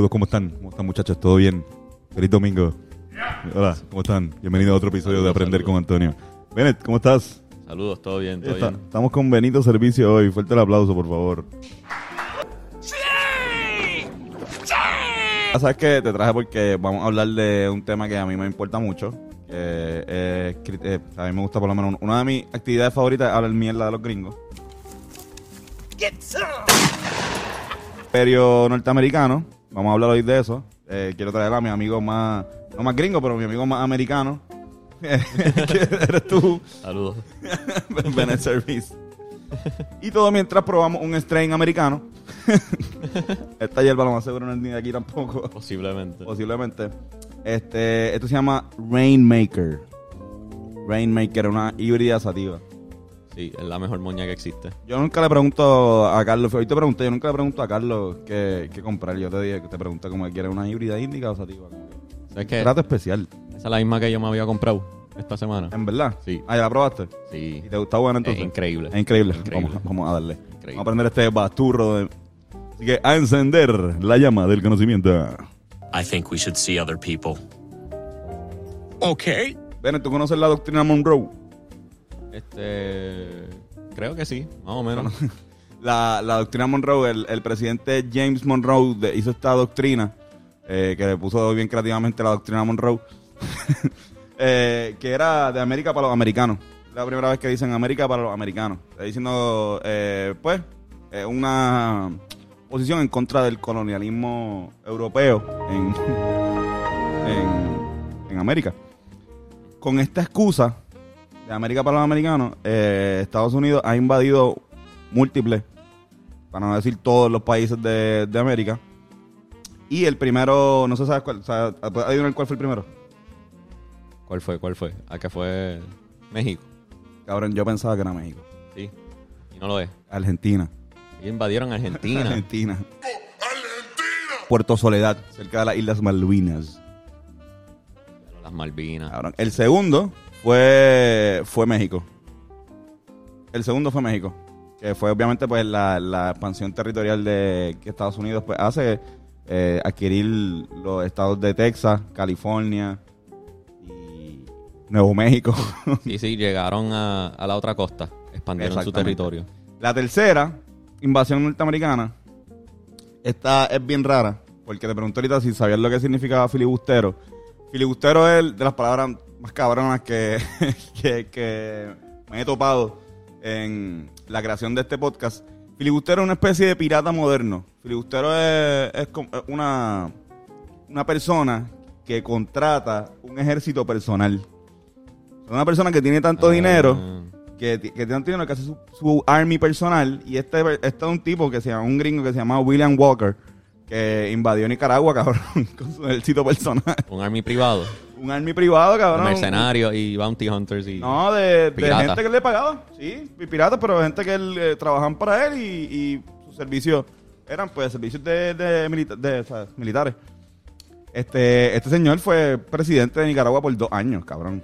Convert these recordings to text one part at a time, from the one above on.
Saludos, ¿cómo están? ¿Cómo están muchachos? ¿Todo bien? Feliz domingo. Hola, ¿cómo están? Bienvenido a otro episodio de Aprender saludos. con Antonio. Bennett, ¿cómo estás? Saludos, todo bien, todo Está- bien. estamos con Benito Servicio hoy. Fuerte el aplauso, por favor. Ah, ¿Sabes qué? Te traje porque vamos a hablar de un tema que a mí me importa mucho. Eh, a mí me gusta por lo menos. Una de mis actividades favoritas es hablar mierda de los gringos. Imperio norteamericano. Vamos a hablar hoy de eso. Eh, quiero traer a mi amigo más, no más gringo, pero mi amigo más americano. que eres tú, Saludos. Bennett Service. Y todo mientras probamos un strain americano. Esta hierba lo más seguro no es ni de aquí tampoco. Posiblemente. Posiblemente. Este, esto se llama Rainmaker. Rainmaker, una híbrida sativa. Sí, es la mejor moña que existe. Yo nunca le pregunto a Carlos, hoy te pregunté, yo nunca le pregunto a Carlos qué, qué comprar. Yo te dije que te pregunté como que quieres una híbrida índica o sativa. Como que- ¿Sabes qué? Trato especial, Esa es la misma que yo me había comprado esta semana. en verdad. Sí. Ah, ya la probaste. Sí. ¿Y te gusta buena Es entonces? increíble. Es increíble. Increíble. Vamos, vamos a darle. Increíble. Vamos a prender este basturro. De... Así que a encender la llama del conocimiento. I think we should see other people. Okay. Bennett, ¿tú conoces la doctrina Monroe? Este. Creo que sí, más o menos. La, doctrina Monroe, el, presidente James Monroe hizo esta doctrina, eh, que le puso bien creativamente la doctrina Monroe, eh, que era de América para los americanos. La primera vez que dicen América para los americanos. Está diciendo, eh, pues, una posición en contra del colonialismo europeo en, en América. Con esta excusa de América para los americanos, eh, Estados Unidos ha invadido múltiples, para no decir todos los países de, de América. Y el primero, no sé sabes cuál, ¿puedes adivinar cuál fue el primero? ¿Cuál fue? ¿Cuál fue? ¿A qué fue? México. Cabrón, yo pensaba que era México. Sí. Y no lo es. Argentina. Ellos invadieron Argentina. Argentina. Puerto Soledad, cerca de las Islas Malvinas. Las Malvinas. Cabrón. El segundo fue, fue México. El segundo fue México. Que fue obviamente pues la, la expansión territorial de que Estados Unidos pues hace eh, adquirir los estados de Texas, California y Nuevo México. Sí, sí, llegaron a, a la otra costa. Expandieron su territorio. La tercera, invasión norteamericana, esta es bien rara, porque te pregunto ahorita si sabías lo que significaba filibustero. Filibustero es de las palabras más cabronas que, que, que me he topado en la creación de este podcast. Filibustero es una especie de pirata moderno. Filibustero es, es es una, una persona que contrata un ejército personal. Es una persona que tiene tanto Ah. dinero que, que tiene tanto dinero que hace su, su army personal. Y este, este es un tipo que se llama, un gringo que se llama William Walker, que invadió Nicaragua, cabrón, con su ejército personal. Un army privado. Un army privado, cabrón. Mercenarios y bounty hunters y... No, de, de gente que le pagaba, sí, y piratas, pero gente que él, eh, trabajaban para él y, y sus servicios eran pues servicios de, de, milita- de, o sea, militares. Este, este señor fue presidente de Nicaragua por dos años, cabrón.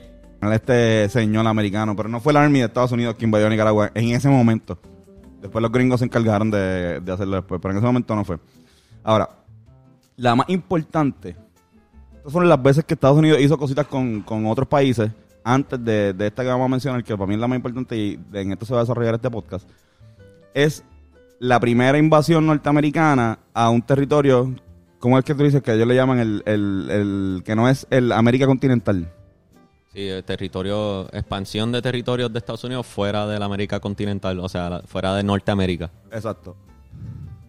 Este señor americano, pero no fue el Army de Estados Unidos que invadió Nicaragua en ese momento. Después los gringos se encargaron de, de hacerlo después, pero en ese momento no fue. Ahora, la más importante estas fueron las veces que Estados Unidos hizo cositas con, con otros países antes de, de esta que vamos a mencionar, que para mí es la más importante y en esto se va a desarrollar este podcast. Es la primera invasión norteamericana a un territorio, ¿cómo es que tú dices? Que ellos le llaman el, el, el que no es el América continental. Sí, el territorio, expansión de territorios de Estados Unidos fuera de la América continental, o sea, fuera de Norteamérica. Exacto.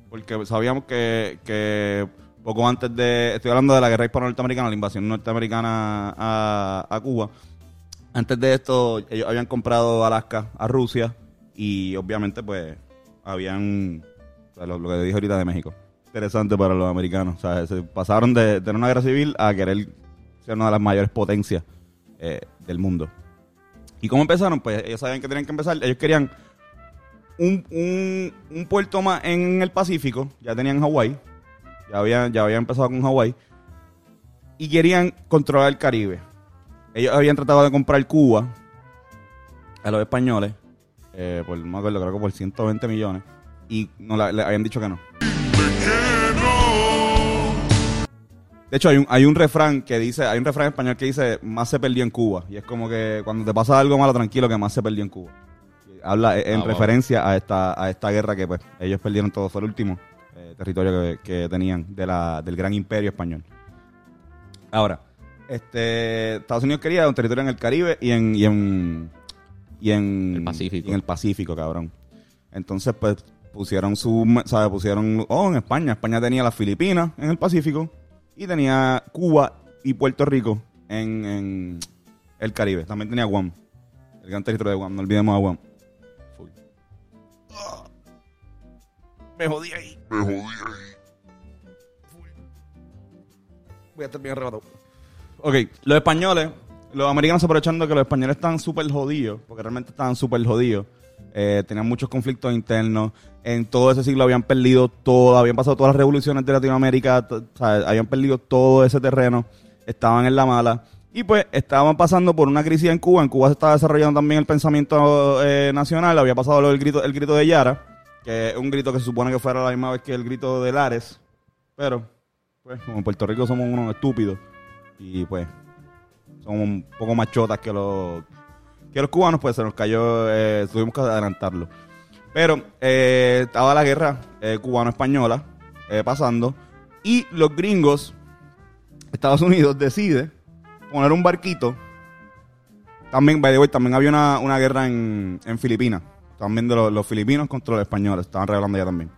Porque sabíamos que, que poco antes de. Estoy hablando de la guerra hispano-norteamericana, la invasión norteamericana a, a Cuba. Antes de esto, ellos habían comprado Alaska a Rusia y obviamente, pues, habían. lo, lo que dije ahorita de México. interesante para los americanos. O sea, se pasaron de tener una guerra civil a querer ser una de las mayores potencias eh, del mundo. ¿Y cómo empezaron? Pues ellos sabían que tenían que empezar. Ellos querían un, un, un puerto más en el Pacífico. Ya tenían Hawái. Ya habían, ya habían empezado con Hawái. Y querían controlar el Caribe. Ellos habían tratado de comprar Cuba a los españoles. eh, por, no me acuerdo, creo que por 120 millones. Y no la- le habían dicho que no. De hecho, hay un, hay un refrán que dice, hay un refrán español que dice, más se perdió en Cuba. Y es como que cuando te pasa algo malo, tranquilo, que más se perdió en Cuba. Y Habla en Ah, wow. referencia a esta, a esta guerra que pues ellos perdieron todo, fue el último eh, territorio que, que tenían de la, del gran imperio español. Ahora, este, Estados Unidos quería un territorio en el Caribe y en, y en, y en El Pacífico. y en el Pacífico, cabrón. Entonces, pues, pusieron su, ¿sabes? Pusieron, oh, en España. España tenía las Filipinas en el Pacífico y tenía Cuba y Puerto Rico en, en el Caribe. También tenía Guam. El gran territorio de Guam. No olvidemos a Guam. Me jodí ahí. Me jodí ahí. Voy a estar bien arrebatado. Ok, los españoles, los americanos aprovechando que los españoles estaban súper jodidos, porque realmente estaban súper jodidos. eh, tenían muchos conflictos internos. En todo ese siglo habían perdido todo, habían pasado todas las revoluciones de Latinoamérica, o sea, habían perdido todo ese terreno, estaban en la mala. Y pues estaban pasando por una crisis en Cuba. En Cuba se estaba desarrollando también el pensamiento eh, nacional. Había pasado del grito, el grito de Yara, que es un grito que se supone que fuera la misma vez que el grito de Lares. Pero, pues, como en Puerto Rico somos unos estúpidos. Y pues, somos un poco más chotas que los, que los cubanos, pues se nos cayó, eh, tuvimos que adelantarlo. Pero eh, estaba la guerra eh, cubano-española pasando y los gringos, Estados Unidos decide poner un barquito. También, by también había una, una guerra en, en Filipinas. También de los, los filipinos contra los españoles. Estaban revelando ya también.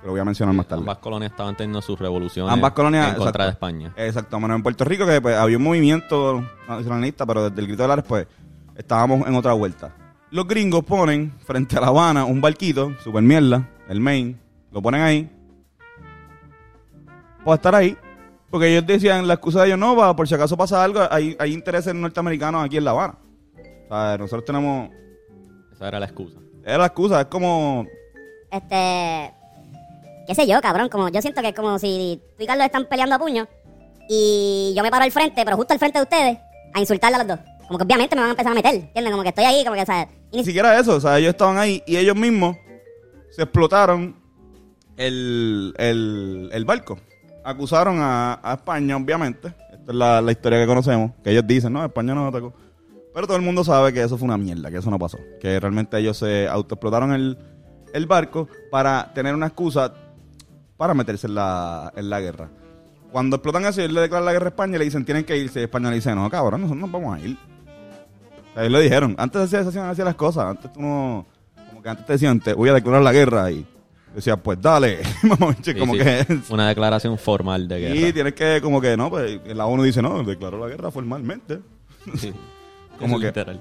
Que lo voy a mencionar más tarde. Ambas colonias estaban teniendo sus revoluciones Ambas colonias en contra exacto. de España. Exacto, bueno, en Puerto Rico que pues, había un movimiento nacionalista, pero desde el grito de Lares, pues estábamos en otra vuelta. Los gringos ponen frente a La Habana un barquito, super mierda, el Maine, lo ponen ahí, para estar ahí, porque ellos decían, la excusa de ellos no, va, por si acaso pasa algo, hay, hay intereses norteamericanos aquí en La Habana. O sea, nosotros tenemos, Esa era la excusa. Es la excusa, es como, Este. ¿Qué sé yo, cabrón? Como yo siento que es como si tú y Carlos están peleando a puño y yo me paro al frente, pero justo al frente de ustedes, a insultarle a los dos. Como que obviamente me van a empezar a meter, ¿entiendes? Como que estoy ahí, como que, o sea, y Ni ni siquiera eso, o sea, ellos estaban ahí y ellos mismos se explotaron el, el, el barco. Acusaron a, a España, obviamente. Esta es la, la historia que conocemos. Que ellos dicen, no, España no atacó. Pero todo el mundo sabe que eso fue una mierda, que eso no pasó. Que realmente ellos se autoexplotaron el, el barco para tener una excusa para meterse en la, en la guerra. Cuando explotan eso y ellos le declaran la guerra a España, le dicen, tienen que irse. Y España le dice, no, cabrón, nosotros nos vamos a ir. O sea, ellos lo dijeron. Antes hacían así las cosas. Antes tú no. Como que antes te decían, te voy a declarar la guerra. Y decía, pues dale. Como sí. que. Una declaración formal de guerra. Y tienes que, como que, no, pues la ONU dice, no, declaró la guerra formalmente. Sí. Como Es que- literal.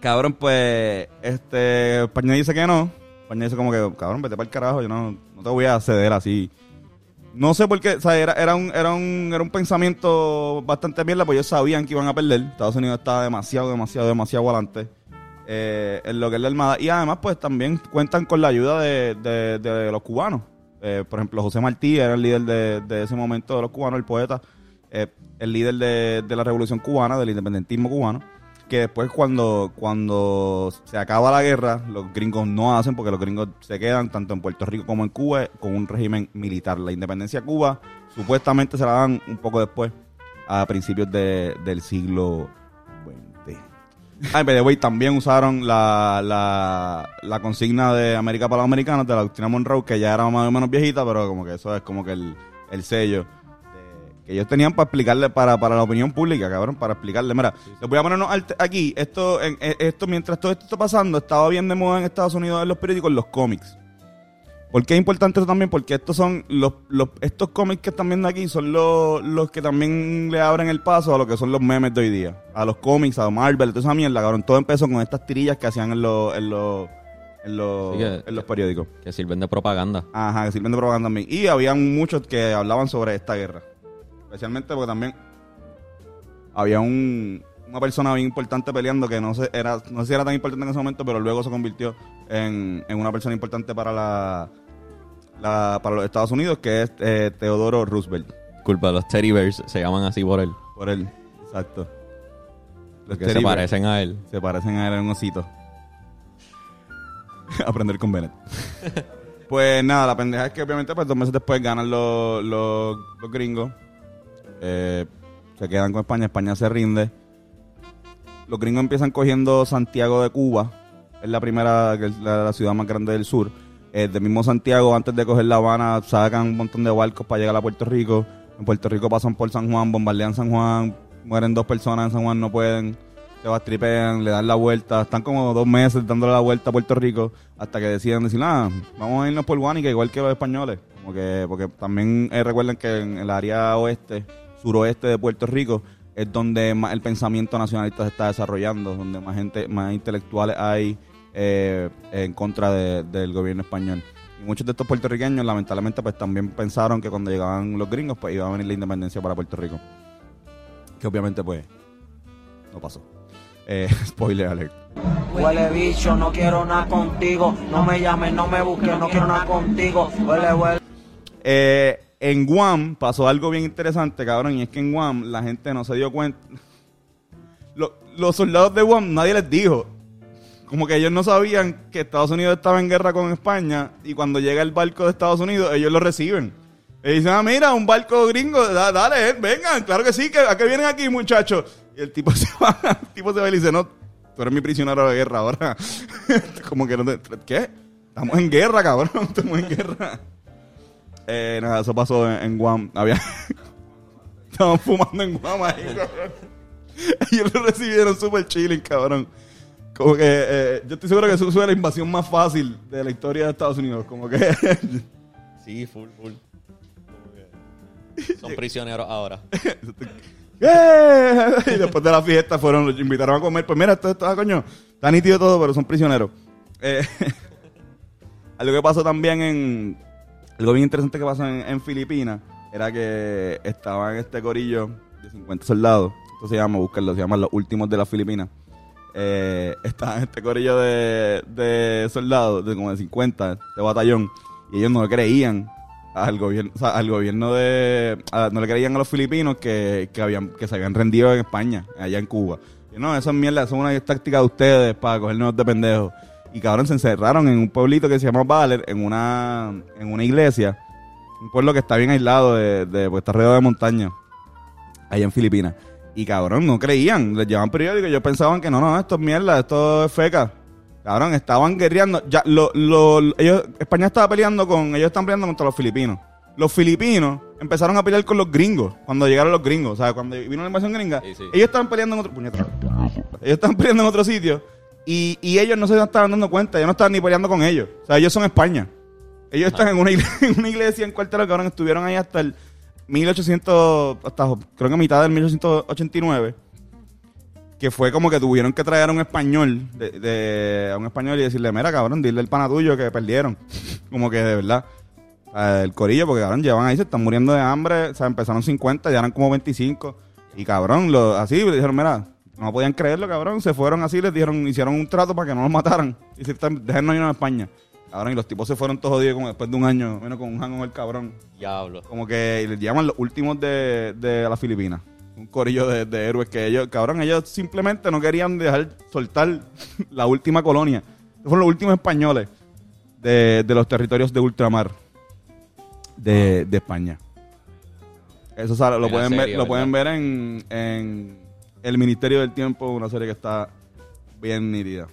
Cabrón, pues, este, España dice que no. España dice como que, cabrón, vete para el carajo, yo no, no te voy a ceder así. No sé por qué, o sea, era, era, un, era, un, era un pensamiento bastante mierda, pues ellos sabían que iban a perder. Estados Unidos estaba demasiado, demasiado, demasiado adelante eh, en lo que es la Armada. Y además, pues también cuentan con la ayuda de, de- de los cubanos. Eh, por ejemplo, José Martí era el líder de, de ese momento de los cubanos, el poeta, eh, el líder de, de la revolución cubana, del independentismo cubano que después cuando, cuando se acaba la guerra, los gringos no hacen, porque los gringos se quedan tanto en Puerto Rico como en Cuba con un régimen militar. La independencia de Cuba supuestamente se la dan un poco después, a principios de- del siglo XX. Ah, the way, también usaron la, la, la consigna de América para los americanos, de la doctrina Monroe, que ya era más o menos viejita, pero como que eso es como que el, el sello que ellos tenían para explicarle, para, para la opinión pública, cabrón, para explicarle. Mira, les voy a ponernos aquí, esto, en- esto, mientras todo esto está pasando, estaba bien de moda en Estados Unidos en los periódicos los cómics. ¿Por qué es importante eso también? Porque estos son los, los estos cómics que están viendo aquí son los, los que también le abren el paso a lo que son los memes de hoy día. A los cómics, a Marvel, toda esa mierda, cabrón. Todo empezó con estas tirillas que hacían en los, en los, en los, Sí, que- en los periódicos. Que sirven de propaganda. Ajá, que sirven de propaganda también. Y habían muchos que hablaban sobre esta guerra. Especialmente porque también había un, una persona bien importante peleando que no sé, era, no sé si era tan importante en ese momento, pero luego se convirtió en, en una persona importante para la, la- para los Estados Unidos, que es eh, Teodoro Roosevelt. Culpa, los teddy bears se llaman así por él. Por él, exacto. Los Que se bears parecen a él. Se parecen a él en un osito. Aprender con Bennett. pues nada, la pendeja es que obviamente pues dos meses después ganan los, los, los gringos. Eh, se quedan con España, España se rinde. Los gringos empiezan cogiendo Santiago de Cuba. Es la primera, la, la ciudad más grande del sur. Eh, del mismo Santiago, antes de coger La Habana, sacan un montón de barcos para llegar a Puerto Rico. En Puerto Rico pasan por San Juan, bombardean San Juan, mueren dos personas en San Juan, no pueden se bastripean, le dan la vuelta, están como dos meses dándole la vuelta a Puerto Rico hasta que deciden decir, ah, vamos a irnos por Guánica igual que los españoles. Como que, porque también eh, recuerden que en el área oeste, suroeste de Puerto Rico, es donde más el pensamiento nacionalista se está desarrollando, donde más gente, más intelectuales hay eh, en contra de- del gobierno español. Y muchos de estos puertorriqueños, lamentablemente, pues también pensaron que cuando llegaban los gringos, pues iba a venir la independencia para Puerto Rico. Que obviamente, pues, no pasó. Eh, spoiler alert. Huele bicho, no quiero nada contigo. No me llames, no me busques, no quiero nada contigo. Huele, huele. Eh, en Guam pasó algo bien interesante, cabrón, y es que en Guam la gente no se dio cuenta. Lo- los soldados de Guam nadie les dijo. Como que ellos no sabían que Estados Unidos estaba en guerra con España y cuando llega el barco de Estados Unidos ellos lo reciben. Y dicen, ah, mira, un barco gringo, da- dale, eh, vengan, claro que sí, que, ¿a qué vienen aquí, muchachos? Y el tipo se va, el tipo se va y le dice, no, tú eres mi prisionero de guerra ahora. Como que no te, ¿qué? Estamos en guerra, cabrón, estamos en guerra. Eh, nada, eso pasó en, en Guam. Había... Estaban fumando en Guam ahí, cabrón. Ellos lo recibieron súper chilling, cabrón. Como que eh, yo estoy seguro que eso fue la invasión más fácil de la historia de Estados Unidos. Como que Sí, full, full. Son prisioneros ahora. ¡Eh! y después de la fiesta fueron, los invitaron a comer. Pues mira, esto está, coño, está nítido todo, pero son prisioneros. Eh, algo que pasó también en. Algo bien interesante que pasó en, en Filipinas era que estaban este corillo de 50 soldados. Esto se llama, búsquenlo, se llama Los Últimos de las Filipinas. Eh, estaban este corillo de, soldados, de como de 50, de batallón, y ellos no creían al gobierno, o sea, al gobierno de, no le creían a los filipinos que, que habían, que se habían rendido en España, allá en Cuba. Y no, esas mierdas son una táctica de ustedes para cogernos de pendejos. Y cabrón, se encerraron en un pueblito que se llama Valer, en una, en una iglesia, un pueblo que está bien aislado de, de pues está rodeado de montaña, allá en Filipinas. Y cabrón, no creían, les llevaban periódicos, ellos pensaban que no, no, esto es mierda, esto es feca. Cabrón, estaban guerreando. Ya, lo, lo- ellos, España estaba peleando con. Ellos están peleando contra los filipinos. Los filipinos empezaron a pelear con los gringos cuando llegaron los gringos. O sea, cuando vino la invasión gringa, Sí, sí. ellos estaban peleando en otro. puñeta. Ellos estaban peleando en otro sitio. Y, y ellos no se estaban dando cuenta. Ellos no estaban ni peleando con ellos. O sea, ellos son España. Ellos están en una, iglesia, en una iglesia en cuartel, cabrón. Estuvieron ahí hasta el 1800. Hasta creo que mitad del 1889 que fue como que tuvieron que traer a un español, de, de- a un español y decirle, mira cabrón, dile al pana tuyo que perdieron. como que de verdad. El corillo, porque cabrón, llevan ahí, se están muriendo de hambre, o sea, empezaron 50, ya eran como 25. Y cabrón, así le dijeron, mira, no podían creerlo, cabrón, se fueron así, les dijeron, hicieron un trato para que no los mataran. Y se déjenos ir a España. Cabrón, y los tipos se fueron todos jodidos como después de un año, menos con un hango el cabrón. Diablo. Como que les llaman los últimos de, de las Filipinas. Un corillo de, de héroes que ellos, cabrón, ellos simplemente no querían dejar soltar la última colonia. Fueron los últimos españoles de, de los territorios de ultramar de, de España. Eso sale- lo pueden ver, lo pueden ver en, en El Ministerio del Tiempo, una serie que está bien nítida.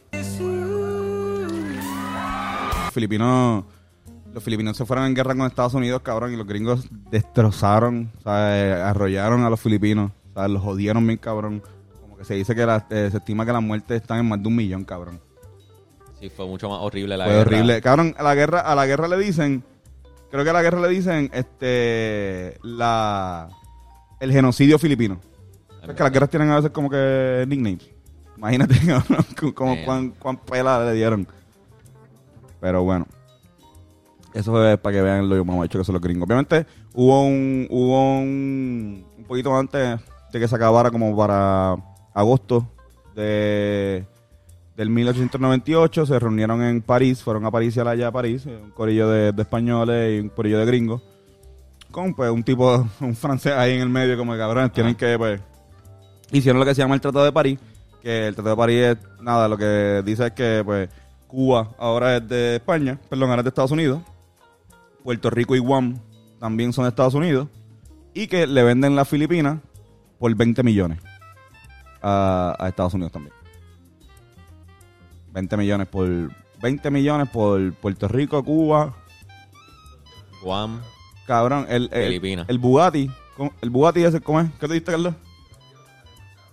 Los filipinos, los filipinos se fueron en guerra con Estados Unidos, cabrón, y los gringos destrozaron, o sea, eh, arrollaron a los filipinos, o sea, los jodieron bien, cabrón. Como que se dice que la- eh, se estima que las muertes están en más de un millón, cabrón. Sí, fue mucho más horrible la Fue guerra. horrible. Cabrón, a la guerra, a la guerra le dicen, creo que a la guerra le dicen, este, la, el genocidio filipino. Es que las guerras tienen a veces como que nicknames. Imagínate, cabrón, como Damn. cuán, cuán pela le dieron. Pero bueno. Eso es para que vean lo que hemos hecho que son los gringos. Obviamente hubo un, hubo un, un poquito antes de que se acabara como para agosto de del 1898 se reunieron en París, fueron a París y a la allá a París, eh, un corillo de, de españoles y un corillo de gringos, con pues un tipo, un francés ahí en el medio como cabrones, tienen que pues hicieron lo que se llama el Tratado de París, que el Tratado de París es nada, lo que dice es que pues Cuba ahora es de España, perdón, ahora es de Estados Unidos, Puerto Rico y Guam también son de Estados Unidos, y que le venden las Filipinas por 20 millones a, a Estados Unidos también. 20 millones por 20 millones por Puerto Rico, Cuba, Guam. cabrón, el el, Filipinas. el Bugatti, ¿cómo- el Bugatti ese, ¿cómo es? ¿Qué te diste, Carlos?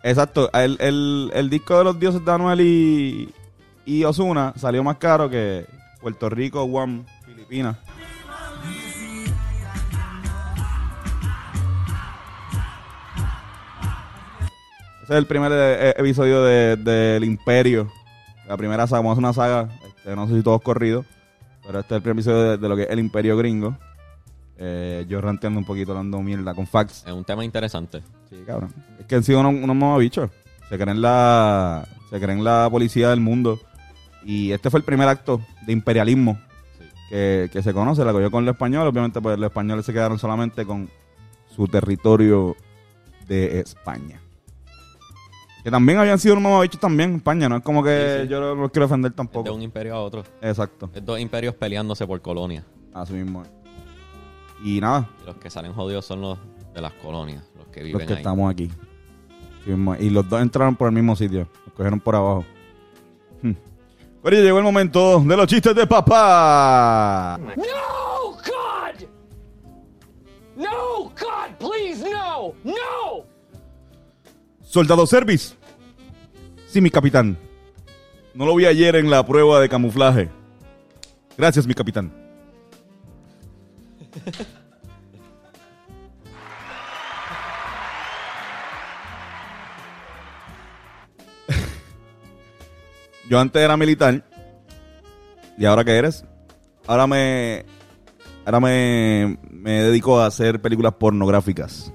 Exacto, el, el, el disco de los dioses de y, y Osuna salió más caro que Puerto Rico, Guam, Filipinas. Ese es el primer eh, episodio de- del Imperio. La primera saga, como es una saga, este, no sé si todos corridos, pero este es el primer episodio de, de lo que es el Imperio Gringo. Eh, yo ranteando un poquito, hablando mierda con facts. Es un tema interesante. Sí, cabrón. Es que han sido unos, unos mamabichos. Se creen la, se creen la policía del mundo. Y este fue el primer acto de imperialismo Sí. que, que se conoce. La cogió con los españoles. Obviamente, pues los españoles se quedaron solamente con su territorio de España. Que también habían sido unos mamabichos también en España. No es como que Sí, sí. yo no los quiero defender Es tampoco. de un imperio a otro. Exacto. Es dos imperios peleándose por colonia. Así mismo. Y nada, Y los que salen jodidos son los de las colonias, los que los viven que ahí. estamos aquí. Sí. Y los dos entraron por el mismo sitio. Los cogieron por abajo. Hmm. Pero ya llegó el momento de los chistes de papá. No, God! No, God, please, no! No! Soldado Service. Sí, mi capitán. No lo vi ayer en la prueba de camuflaje. Gracias, mi capitán. Yo antes era militar. ¿Y ahora qué eres? Ahora me. Ahora me, me dedico a hacer películas pornográficas.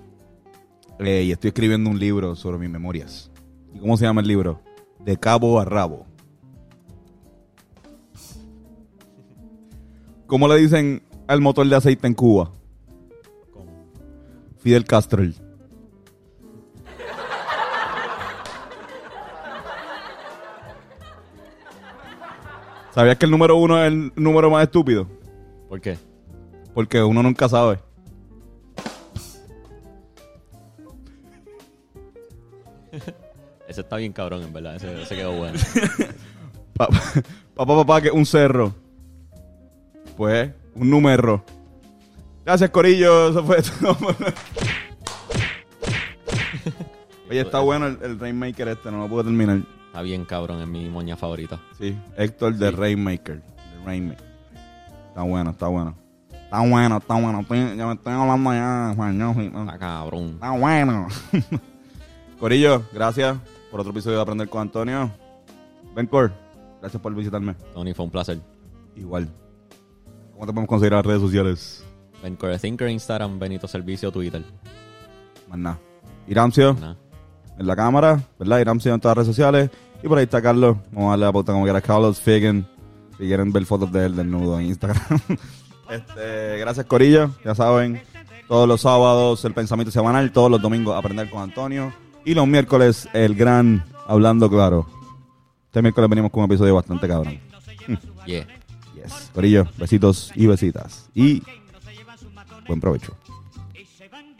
Eh, y estoy escribiendo un libro sobre mis memorias. ¿Y cómo se llama el libro? De cabo a rabo. ¿Cómo le dicen al motor de aceite en Cuba? Fidel Castro. ¿Sabías que el número uno es el número más estúpido? ¿Por qué? Porque uno nunca sabe. Ese está bien cabrón, en verdad. Ese, ese quedó bueno. Papá, papá, papá, que un cerro. Pues, un número. Gracias, Corillo. Eso fue todo. Oye, está bueno el, el Rainmaker este, no lo puedo terminar. Está bien cabrón, es mi moña favorita. Sí, Héctor de Rainmaker. De Rainmaker. Está bueno, está bueno. Está bueno, está bueno. Estoy- ya me estoy hablando ya no. Está cabrón. Está bueno. Corillo, gracias por otro episodio de Aprender con Antonio. Bencor, gracias por visitarme. Tony, fue un placer. Igual. ¿Cómo te podemos conseguir en las redes sociales? Ben Core Thinker, Instagram, Benito Servicio, Twitter. Más nada. Iramcio Nada. en la cámara, ¿verdad? Iramcio en todas las redes sociales. Y por ahí está Carlos. Vamos a darle la pauta como quiera. Carlos Figen. Si quieren ver fotos de él desnudo en Instagram. este, gracias, Corillo. Ya saben, todos los sábados el pensamiento semanal. Todos los domingos aprender con Antonio. Y los miércoles el gran Hablando Claro. Este miércoles venimos con un episodio bastante cabrón. Yeah. Yes. Corillo, besitos y besitas. Y buen provecho. y se van